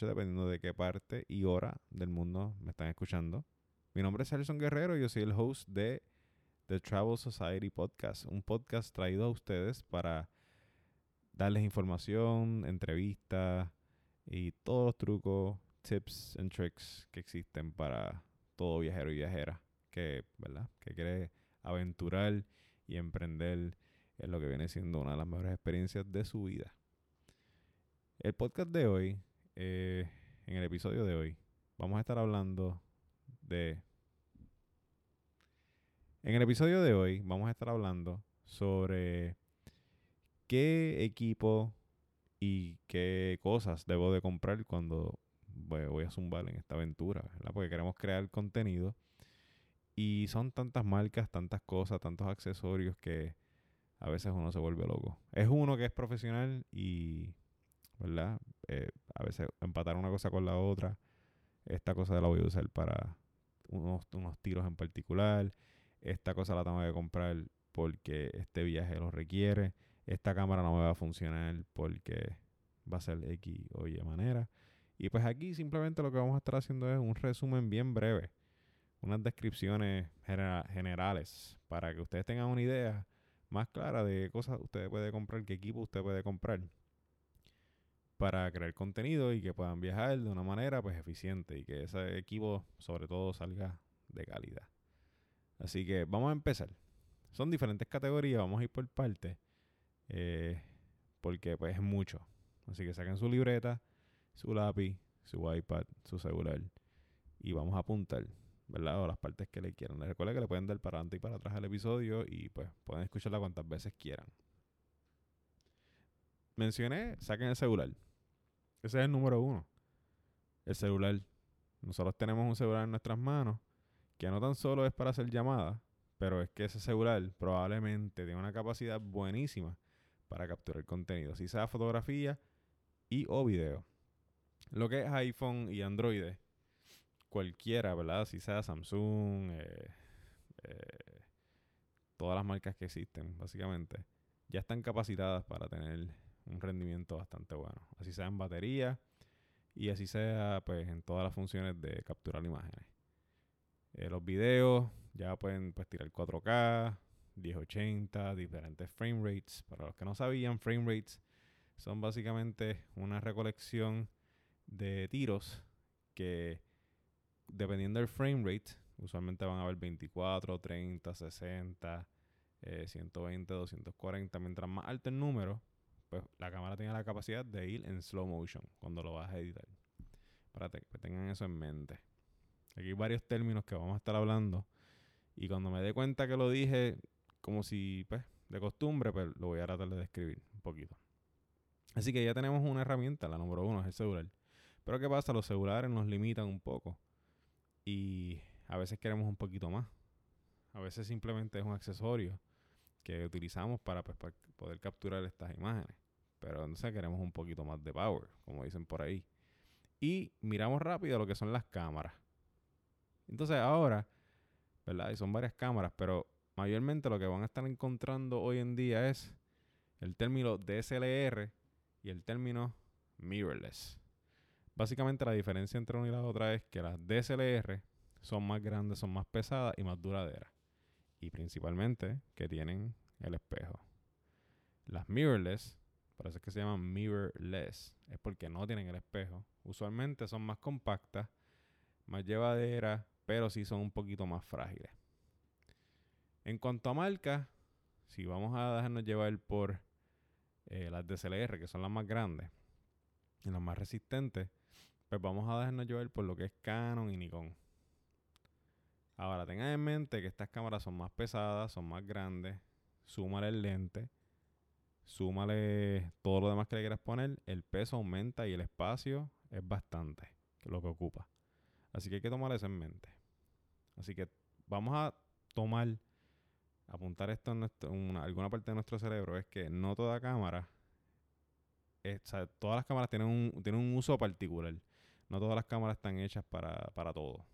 dependiendo de qué parte y hora del mundo me están escuchando. Mi nombre es Harrison Guerrero y yo soy el host de The Travel Society Podcast, un podcast traído a ustedes para darles información, entrevistas y todos los trucos, tips and tricks que existen para todo viajero y viajera que, ¿verdad? que quiere aventurar y emprender en lo que viene siendo una de las mejores experiencias de su vida. El podcast de hoy, eh, en el episodio de hoy, vamos a estar hablando de... En el episodio de hoy vamos a estar hablando sobre qué equipo y qué cosas debo de comprar cuando voy a zumbar en esta aventura, ¿verdad? Porque queremos crear contenido y son tantas marcas, tantas cosas, tantos accesorios que a veces uno se vuelve loco. Es uno que es profesional y, ¿verdad? Eh, a veces empatar una cosa con la otra. Esta cosa la voy a usar para unos, unos tiros en particular. Esta cosa la tengo que comprar porque este viaje lo requiere. Esta cámara no me va a funcionar porque va a ser X o Y manera. Y pues aquí simplemente lo que vamos a estar haciendo es un resumen bien breve. Unas descripciones generales para que ustedes tengan una idea más clara de qué cosas usted puede comprar, qué equipo usted puede comprar para crear contenido y que puedan viajar de una manera pues eficiente y que ese equipo sobre todo salga de calidad. Así que vamos a empezar. Son diferentes categorías, vamos a ir por partes eh, porque pues es mucho. Así que saquen su libreta, su lápiz, su iPad, su celular y vamos a apuntar ¿verdad? O las partes que le quieran. Les recuerda que le pueden dar para adelante y para atrás al episodio y pues pueden escucharla cuantas veces quieran. Mencioné, saquen el celular. Ese es el número uno. El celular. Nosotros tenemos un celular en nuestras manos que no tan solo es para hacer llamadas, pero es que ese celular probablemente tiene una capacidad buenísima para capturar contenido, si sea fotografía y o video. Lo que es iPhone y Android cualquiera, ¿verdad? Si sea Samsung, eh, eh, todas las marcas que existen, básicamente, ya están capacitadas para tener un rendimiento bastante bueno. Así sea en batería y así sea pues en todas las funciones de capturar imágenes. Eh, los videos ya pueden pues tirar 4K, 1080, diferentes frame rates. Para los que no sabían, frame rates son básicamente una recolección de tiros que dependiendo del frame rate, usualmente van a haber 24, 30, 60, 120, 240. Mientras más alto el número, pues la cámara tiene la capacidad de ir en slow motion cuando lo vas a editar. Para que tengan eso en mente. Aquí hay varios términos que vamos a estar hablando. Y cuando me dé cuenta que lo dije como si, pues, de costumbre, pues lo voy a tratar de describir un poquito. Así que ya tenemos una herramienta, la número uno es el celular. Pero ¿qué pasa? Los celulares nos limitan un poco y a veces queremos un poquito más. A veces simplemente es un accesorio que utilizamos para, pues, poder capturar estas imágenes. Pero entonces queremos un poquito más de power, como dicen por ahí. Y miramos rápido lo que son las cámaras. Entonces ahora, ¿verdad? Y son varias cámaras, pero mayormente lo que van a estar encontrando hoy en día es el término DSLR y el término mirrorless. Básicamente la diferencia entre una y la otra es que las DSLR son más grandes, son más pesadas y más duraderas. Y principalmente que tienen el espejo. Las mirrorless, por eso es que se llaman mirrorless, es porque no tienen el espejo. Usualmente son más compactas, más llevaderas, pero sí son un poquito más frágiles. En cuanto a marca, si vamos a dejarnos llevar por eh, las DSLR, que son las más grandes y las más resistentes, pues vamos a dejarnos llevar por lo que es Canon y Nikon. Ahora tengan en mente que estas cámaras son más pesadas, son más grandes. Súmale el lente, súmale todo lo demás que le quieras poner. El peso aumenta y el espacio es bastante lo que ocupa. Así que hay que tomar eso en mente. Así que vamos a tomar, apuntar esto en, alguna parte de nuestro cerebro. Es que no toda cámara, todas las cámaras tienen un, tienen un uso particular. No todas las cámaras están hechas para, para todo.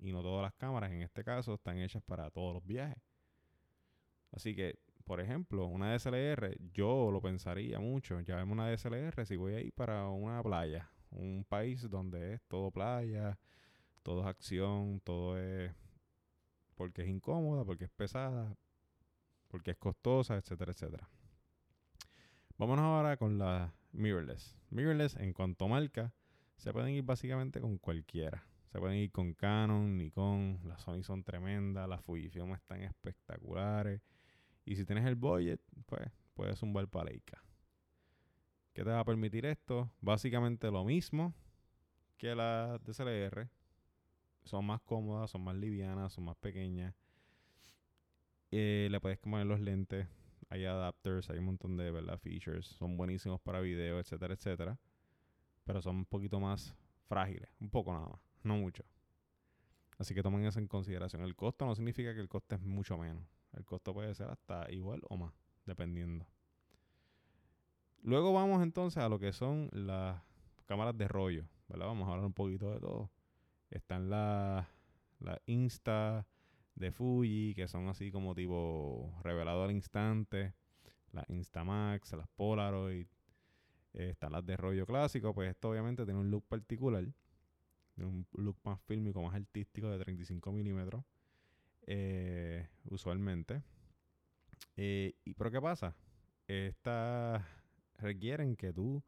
Y no todas las cámaras, en este caso, están hechas para todos los viajes. Así que, por ejemplo, una DSLR, yo lo pensaría mucho. Ya vemos una DSLR si voy a ir para una playa, un país donde es todo playa, todo es acción, todo es porque es incómoda, porque es pesada, porque es costosa, etcétera, etcétera. Vámonos ahora con la mirrorless. Mirrorless en cuanto a marca, se pueden ir básicamente con cualquiera. Se pueden ir con Canon, Nikon, las Sony son tremendas, las Fujifilm están espectaculares. Y si tienes el budget, pues puedes zumbar para Leica. ¿Qué te va a permitir esto? Básicamente lo mismo que las DSLR. Son más cómodas, son más livianas, son más pequeñas. Eh, le puedes poner los lentes. Hay adapters, hay un montón de ¿verdad? features. Son buenísimos para video, etcétera, etcétera. Pero son un poquito más frágiles. Un poco nada más. No mucho. Así que tomen eso en consideración. El costo no significa que el coste es mucho menos. El costo puede ser hasta igual o más, dependiendo. Luego vamos entonces a lo que son las cámaras de rollo. ¿verdad? Vamos a hablar un poquito de todo. Están las la Insta de Fuji, que son así como tipo revelado al instante. Las Instamax, las Polaroid. Eh, están las de rollo clásico. Pues esto obviamente tiene un look particular. Un look más fílmico, más artístico de 35 milímetros. Eh, usualmente. Eh, y, pero ¿qué pasa? Estas requieren que tú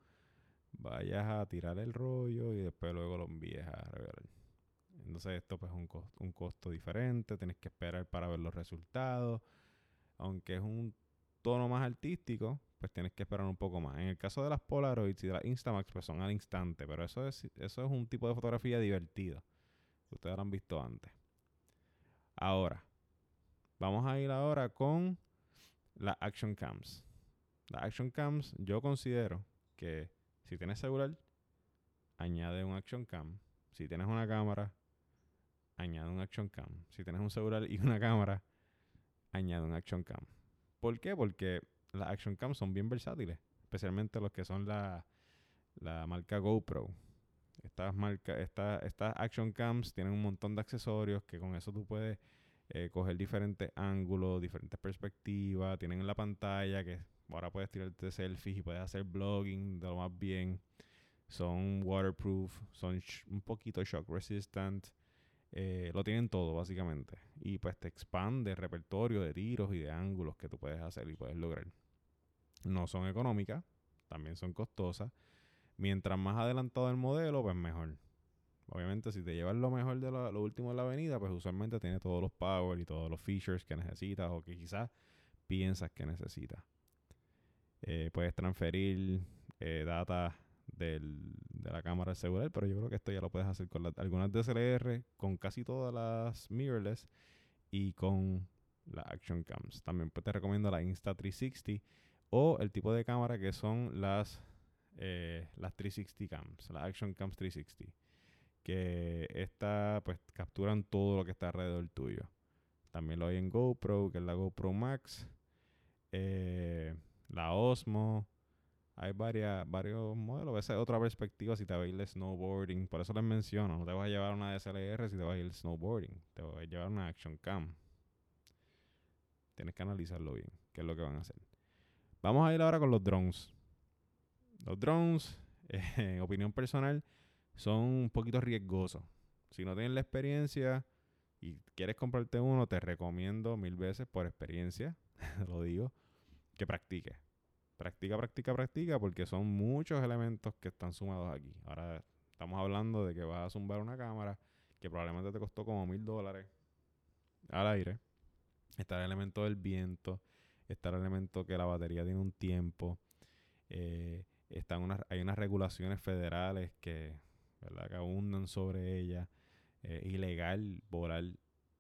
vayas a tirar el rollo y después luego lo envíes a revelar. Entonces esto pues es un costo, un costo diferente, tienes que esperar para ver los resultados. Aunque es un tono más artístico, pues tienes que esperar un poco más. En el caso de las Polaroids y de las Instamax, pues son al instante, pero eso es, eso es un tipo de fotografía divertida. Ustedes lo han visto antes. Ahora, vamos a ir ahora con las Action Cams. Las Action Cams, yo considero que si tienes celular, añade un Action Cam. Si tienes una cámara, añade un Action Cam. Si tienes un celular y una cámara, añade un Action Cam. ¿Por qué? Porque las Action Cams son bien versátiles, especialmente los que son la, la marca GoPro. Estas, marca, estas Action Cams tienen un montón de accesorios que con eso tú puedes eh, coger diferentes ángulos, diferentes perspectivas. Tienen en la pantalla que ahora puedes tirarte selfies y puedes hacer blogging de lo más bien. Son waterproof, son un poquito shock resistant. Eh, lo tienen todo, básicamente. Y pues te expande el repertorio de tiros y de ángulos que tú puedes hacer y puedes lograr. No son económicas, también son costosas. Mientras más adelantado el modelo, pues mejor. Obviamente, si te llevas lo mejor de lo, último de la avenida, pues usualmente tiene todos los power y todos los features que necesitas o que quizás piensas que necesitas. Eh, puedes transferir eh, data de la cámara celular, pero yo creo que esto ya lo puedes hacer con algunas DSLR, con casi todas las mirrorless y con las Action Cams. También pues, te recomiendo la Insta360 o el tipo de cámara que son las, eh, las 360 Cams, las Action Cams 360. Que esta pues capturan todo lo que está alrededor tuyo. También lo hay en GoPro, que es la GoPro Max. Eh, la Osmo, hay varias, varios modelos. Esa es otra perspectiva si te vas a ir de snowboarding. Por eso les menciono, no te vas a llevar una DSLR si te vas a ir snowboarding. Te vas a llevar una Action Cam. Tienes que analizarlo bien, qué es lo que van a hacer. Vamos a ir ahora con los drones. Los drones, en opinión personal, son un poquito riesgosos. Si no tienes la experiencia y quieres comprarte uno, te recomiendo mil veces por experiencia, lo digo, que practiques practica, practica, practica, porque son muchos elementos que están sumados aquí. Ahora estamos hablando de que vas a zumbar una cámara que probablemente te costó como mil dólares al aire. Está el elemento del viento, está el elemento que la batería tiene un tiempo. Eh, están unas, hay unas regulaciones federales que, ¿verdad? que abundan sobre ellas. Es ilegal volar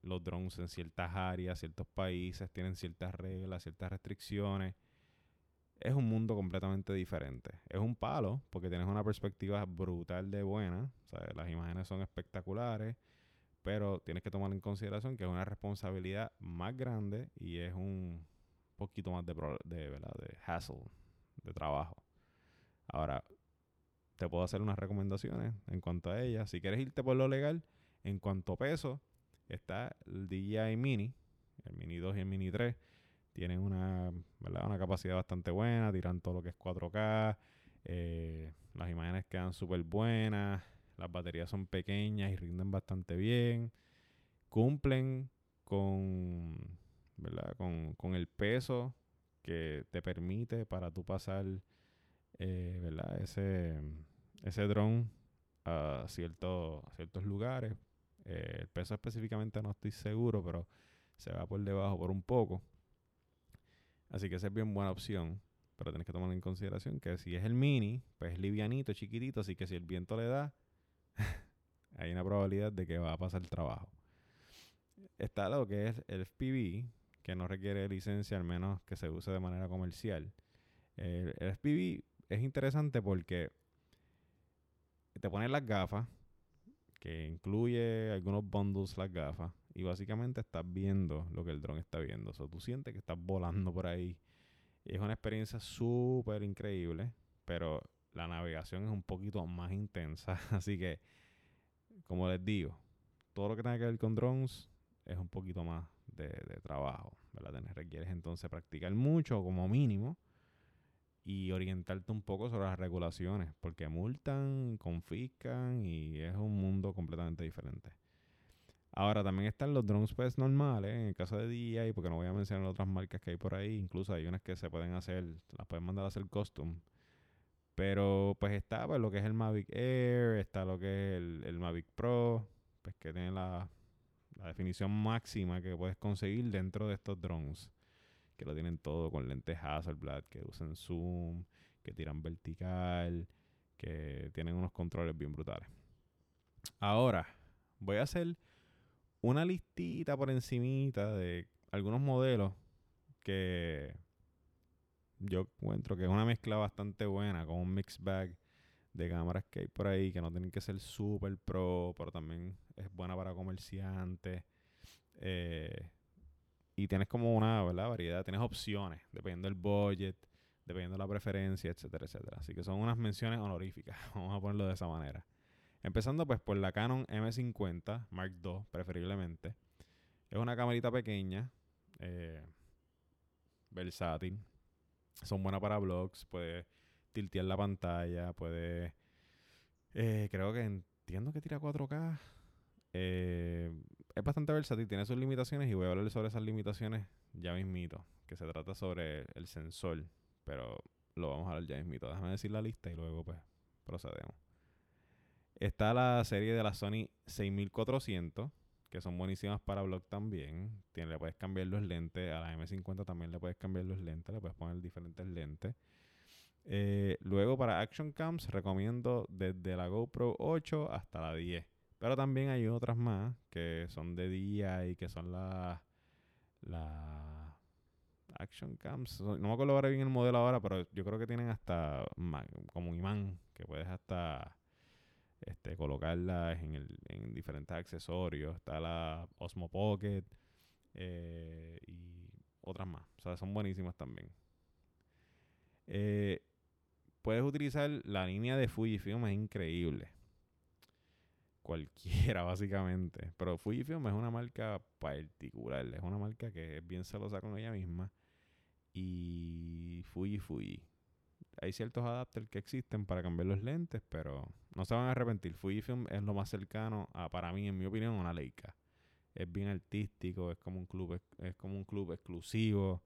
los drones en ciertas áreas, ciertos países tienen ciertas reglas, ciertas restricciones es un mundo completamente diferente. Es un palo porque tienes una perspectiva brutal de buena, las imágenes son espectaculares, pero tienes que tomar en consideración que es una responsabilidad más grande y es un poquito más de, de, ¿verdad? de hassle, de trabajo. Ahora, te puedo hacer unas recomendaciones en cuanto a ellas. Si quieres irte por lo legal, en cuanto a peso, está el DJI Mini, el Mini 2 y el Mini 3 tienen una, ¿verdad? una capacidad bastante buena, tiran todo lo que es 4K, eh, las imágenes quedan súper buenas, las baterías son pequeñas y rinden bastante bien, cumplen con, ¿verdad? Con, con el peso que te permite para tú pasar eh, ¿verdad? ese, ese dron a, ciertos a ciertos lugares. Eh, el peso específicamente no estoy seguro, pero se va por debajo por un poco. Así que esa es bien buena opción. Pero tienes que tomar en consideración que si es el mini, pues es livianito, chiquitito. Así que si el viento le da, hay una probabilidad de que va a pasar el trabajo. Está lo que es el FPV, que no requiere licencia al menos que se use de manera comercial. el FPV es interesante porque te pones las gafas, que incluye algunos bundles las gafas, y básicamente estás viendo lo que el dron está viendo. O sea, tú sientes que estás volando por ahí. Es una experiencia súper increíble, pero la navegación es un poquito más intensa. Así que, como les digo, todo lo que tenga que ver con drones es un poquito más de, trabajo, ¿verdad? requieres entonces practicar mucho como mínimo y orientarte un poco sobre las regulaciones, porque multan, confiscan y es un mundo completamente diferente. Ahora también están los drones pues normales, en el caso de DJI, porque no voy a mencionar otras marcas que hay por ahí, incluso hay unas que se pueden hacer, las pueden mandar a hacer custom. Pero pues está pues, lo que es el Mavic Air, está lo que es el, Mavic Pro, pues que tiene la definición máxima que puedes conseguir dentro de estos drones que lo tienen todo con lentes Hasselblad, que usan zoom, que tiran vertical, que tienen unos controles bien brutales. Ahora, voy a hacer una listita por encimita de algunos modelos que yo encuentro que es una mezcla bastante buena, con un mix bag de cámaras que hay por ahí, que no tienen que ser super pro, pero también es buena para comerciantes. Eh, y tienes como una ¿verdad? variedad, tienes opciones, dependiendo del budget, dependiendo de la preferencia, etcétera, etcétera. Así que son unas menciones honoríficas, vamos a ponerlo de esa manera. Empezando pues por la Canon M50 Mark II, preferiblemente. Es una camarita pequeña, eh, versátil. Son buenas para vlogs, puede tiltear la pantalla, puede... Eh, creo que entiendo que tira 4K. Eh, es bastante versátil, tiene sus limitaciones y voy a hablar sobre esas limitaciones ya mismito, que se trata sobre el sensor, pero lo vamos a hablar ya mismito. Déjame decir la lista y luego pues procedemos. Está la serie de la Sony 6400, que son buenísimas para blog también. Tiene, le puedes cambiar los lentes, a la M50 también le puedes cambiar los lentes, le puedes poner diferentes lentes. Eh, luego para Action Cams recomiendo desde la GoPro 8 hasta la 10 pero también hay otras más que son de día y que son las la Action Cams. No me acuerdo bien el modelo ahora, pero yo creo que tienen hasta como un imán que puedes hasta este, colocarlas en, en diferentes accesorios. Está la Osmo Pocket eh, y otras más. O sea, son buenísimas también. Eh, puedes utilizar la línea de Fujifilm, es increíble cualquiera, básicamente. Pero Fujifilm es una marca particular, es una marca que es bien celosa con ella misma. Y Fuji Fuji. Hay ciertos adapters que existen para cambiar los lentes, pero no se van a arrepentir. Fujifilm es lo más cercano a, para mí, en mi opinión, una Leica. Es bien artístico, es como un club, es, como un club exclusivo.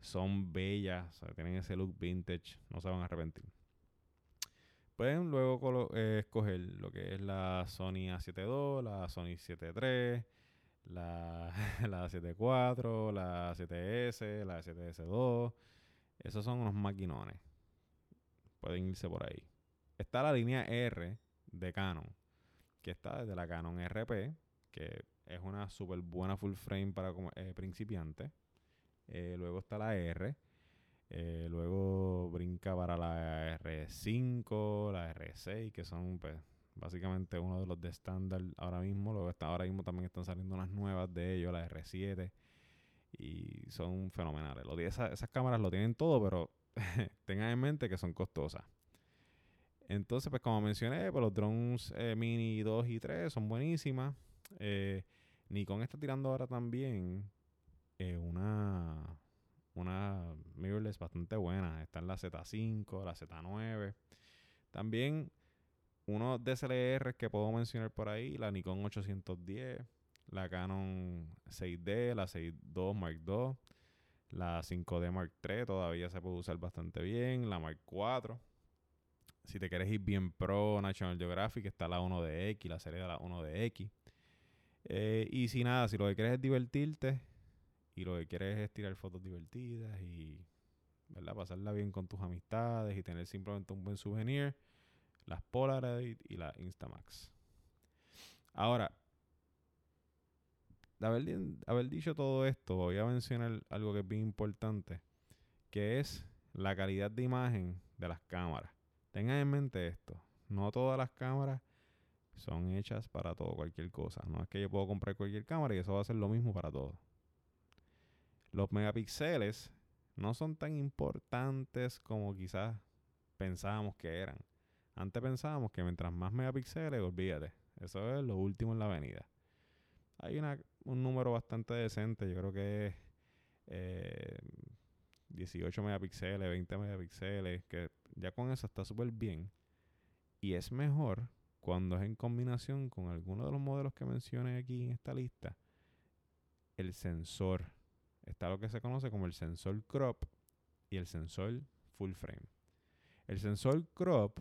Son bellas, tienen ese look vintage, no se van a arrepentir. Pueden luego eh, escoger lo que es la Sony A7 II, la Sony 7 III, la, la A7 la A7S, la A7S2. Esos son unos maquinones. Pueden irse por ahí. Está la línea R de Canon, que está desde la Canon RP, que es una súper buena full frame para eh, principiantes. Eh, luego está la R, eh, luego brinca para la R5, la R6, que son pues, básicamente uno de los de estándar ahora mismo. Luego está, ahora mismo también están saliendo unas nuevas de ellos, la R7. Y son fenomenales. esas, cámaras lo tienen todo, pero tengan en mente que son costosas. Entonces, pues como mencioné, pues los drones eh, Mini 2 y 3 son buenísimas. Eh, Nikon está tirando ahora también una una mirrorless bastante buena. Están la Z5, la Z9. También unos DSLR que puedo mencionar por ahí, la Nikon 810, la Canon 6D, la 6.2 Mark II, la 5D Mark III todavía se puede usar bastante bien, la Mark IV. Si te quieres ir bien pro National Geographic, está la 1DX, la serie de la 1DX. Eh, y si nada, si lo que quieres es divertirte y lo que quieres es tirar fotos divertidas y ¿verdad? pasarla bien con tus amistades y tener simplemente un buen souvenir, las Polaroid y la Instamax. Ahora, haber, dicho todo esto, voy a mencionar algo que es bien importante, que es la calidad de imagen de las cámaras. Tengan en mente esto, no todas las cámaras son hechas para todo, cualquier cosa. No es que yo puedo comprar cualquier cámara y eso va a ser lo mismo para todo. Los megapíxeles no son tan importantes como quizás pensábamos que eran. Antes pensábamos que mientras más megapíxeles, olvídate, eso es lo último en la avenida. Hay un número bastante decente, yo creo que es 18 eh, megapíxeles, 20 megapíxeles, que ya con eso está súper bien. Y es mejor cuando es en combinación con alguno de los modelos que mencioné aquí en esta lista, el sensor. Está lo que se conoce como el sensor crop y el sensor full frame. El sensor crop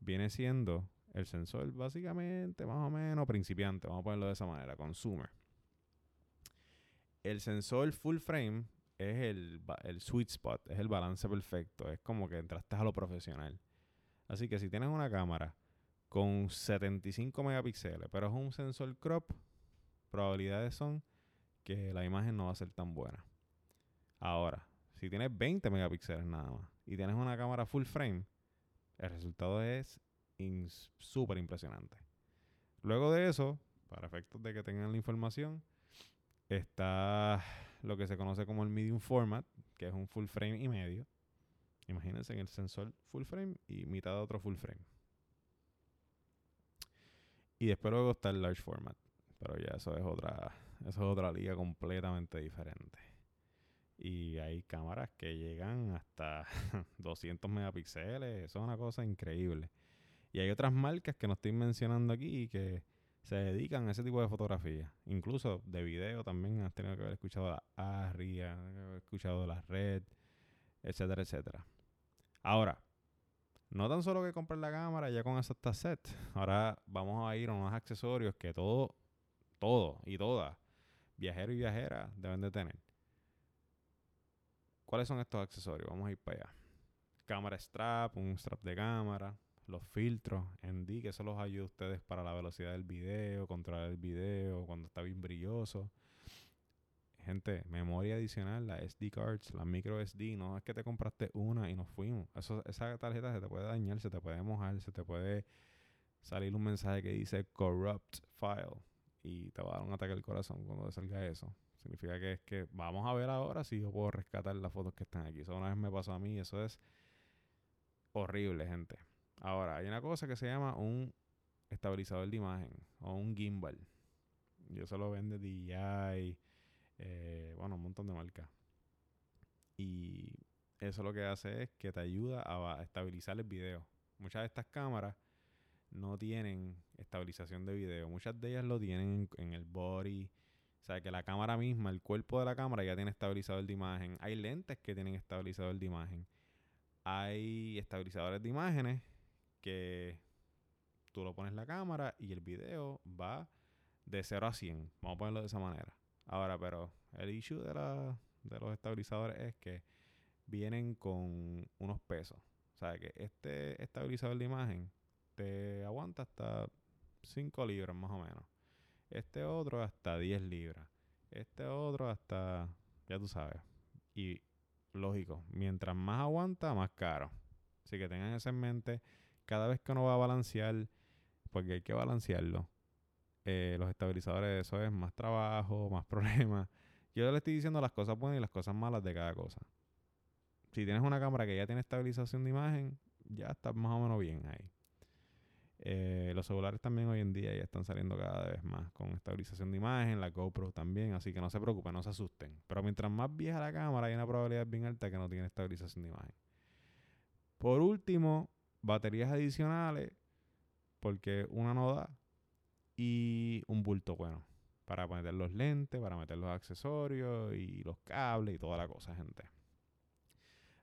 viene siendo el sensor básicamente más o menos principiante, vamos a ponerlo de esa manera, consumer. El sensor full frame es el, el sweet spot, es el balance perfecto, es como que entraste a lo profesional. Así que si tienes una cámara con 75 megapíxeles, pero es un sensor crop, probabilidades son que la imagen no va a ser tan buena. Ahora, si tienes 20 megapíxeles nada más y tienes una cámara full frame, el resultado es súper impresionante. Luego de eso, para efectos de que tengan la información, está lo que se conoce como el medium format, que es un full frame y medio. Imagínense en el sensor full frame y mitad de otro full frame. Y después luego está el large format. Pero ya eso es otra, eso es otra liga completamente diferente. Y hay cámaras que llegan hasta 200 megapíxeles. Eso es una cosa increíble. Y hay otras marcas que no estoy mencionando aquí que se dedican a ese tipo de fotografía. Incluso de video también has tenido que haber escuchado la ARRI, haber escuchado la Red, etcétera, etcétera. Ahora, no tan solo que comprar la cámara, ya con eso está set. Ahora vamos a ir a unos accesorios que todo, todo y todas, viajero y viajera, deben de tener. ¿Cuáles son estos accesorios? Vamos a ir para allá. Cámara strap, un strap de cámara, los filtros ND, que eso los ayuda a ustedes para la velocidad del video, controlar el video cuando está bien brilloso gente, memoria adicional, la SD cards, la micro SD, no es que te compraste una y nos fuimos. Esa tarjeta se te puede dañar, se te puede mojar, se te puede salir un mensaje que dice corrupt file y te va a dar un ataque al corazón cuando salga eso. Significa que es que vamos a ver ahora si yo puedo rescatar las fotos que están aquí. Eso una vez me pasó a mí eso es horrible, gente. Ahora, hay una cosa que se llama un estabilizador de imagen o un gimbal. Y eso lo vende DJI eh, bueno, un montón de marcas. Y eso lo que hace es que te ayuda a estabilizar el video. Muchas de estas cámaras no tienen estabilización de video. Muchas de ellas lo tienen en, el body. O sea, que la cámara misma, el cuerpo de la cámara ya tiene estabilizador de imagen. Hay lentes que tienen estabilizador de imagen. Hay estabilizadores de imágenes que tú lo pones la cámara y el video va de 0 a 100. Vamos a ponerlo de esa manera. Ahora, pero el issue de, la, de los estabilizadores es que vienen con unos pesos. O sea, que este estabilizador de imagen te aguanta hasta 5 libras más o menos. Este otro hasta 10 libras. Este otro hasta, ya tú sabes. Y lógico, mientras más aguanta, más caro. Así que tengan eso en mente. Cada vez que uno va a balancear, porque hay que balancearlo, eh, los estabilizadores, eso es más trabajo, más problemas. Yo le estoy diciendo las cosas buenas y las cosas malas de cada cosa. Si tienes una cámara que ya tiene estabilización de imagen, ya está más o menos bien ahí. Eh, los celulares también hoy en día ya están saliendo cada vez más con estabilización de imagen, la GoPro también, así que no se preocupen, no se asusten. Pero mientras más vieja la cámara, hay una probabilidad bien alta que no tiene estabilización de imagen. Por último, baterías adicionales, porque una no da, y un bulto bueno para meter los lentes, para meter los accesorios y los cables y toda la cosa, gente.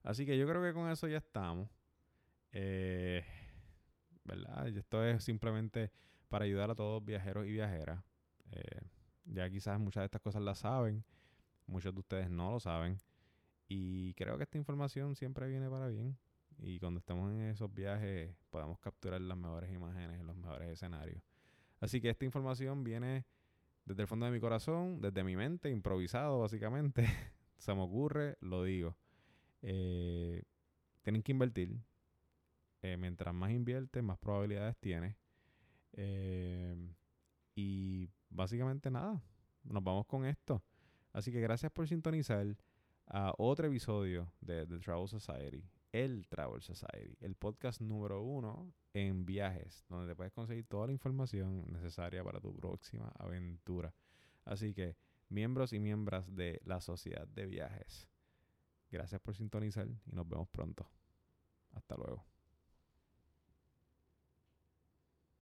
Así que yo creo que con eso ya estamos. Eh, ¿Verdad? Esto es simplemente para ayudar a todos viajeros y viajeras. Eh, ya quizás muchas de estas cosas las saben, muchos de ustedes no lo saben. Y creo que esta información siempre viene para bien. Y cuando estemos en esos viajes podamos capturar las mejores imágenes, los mejores escenarios. Así que esta información viene desde el fondo de mi corazón, desde mi mente, improvisado básicamente. Se me ocurre, lo digo. Eh, tienen que invertir. Eh, mientras más inviertes, más probabilidades tienes. Eh, y básicamente nada. Nos vamos con esto. Así que gracias por sintonizar a otro episodio de The Travel Society el Travel Society, el podcast número uno en viajes, donde te puedes conseguir toda la información necesaria para tu próxima aventura. Así que, miembros y miembros de la sociedad de viajes, gracias por sintonizar y nos vemos pronto. Hasta luego.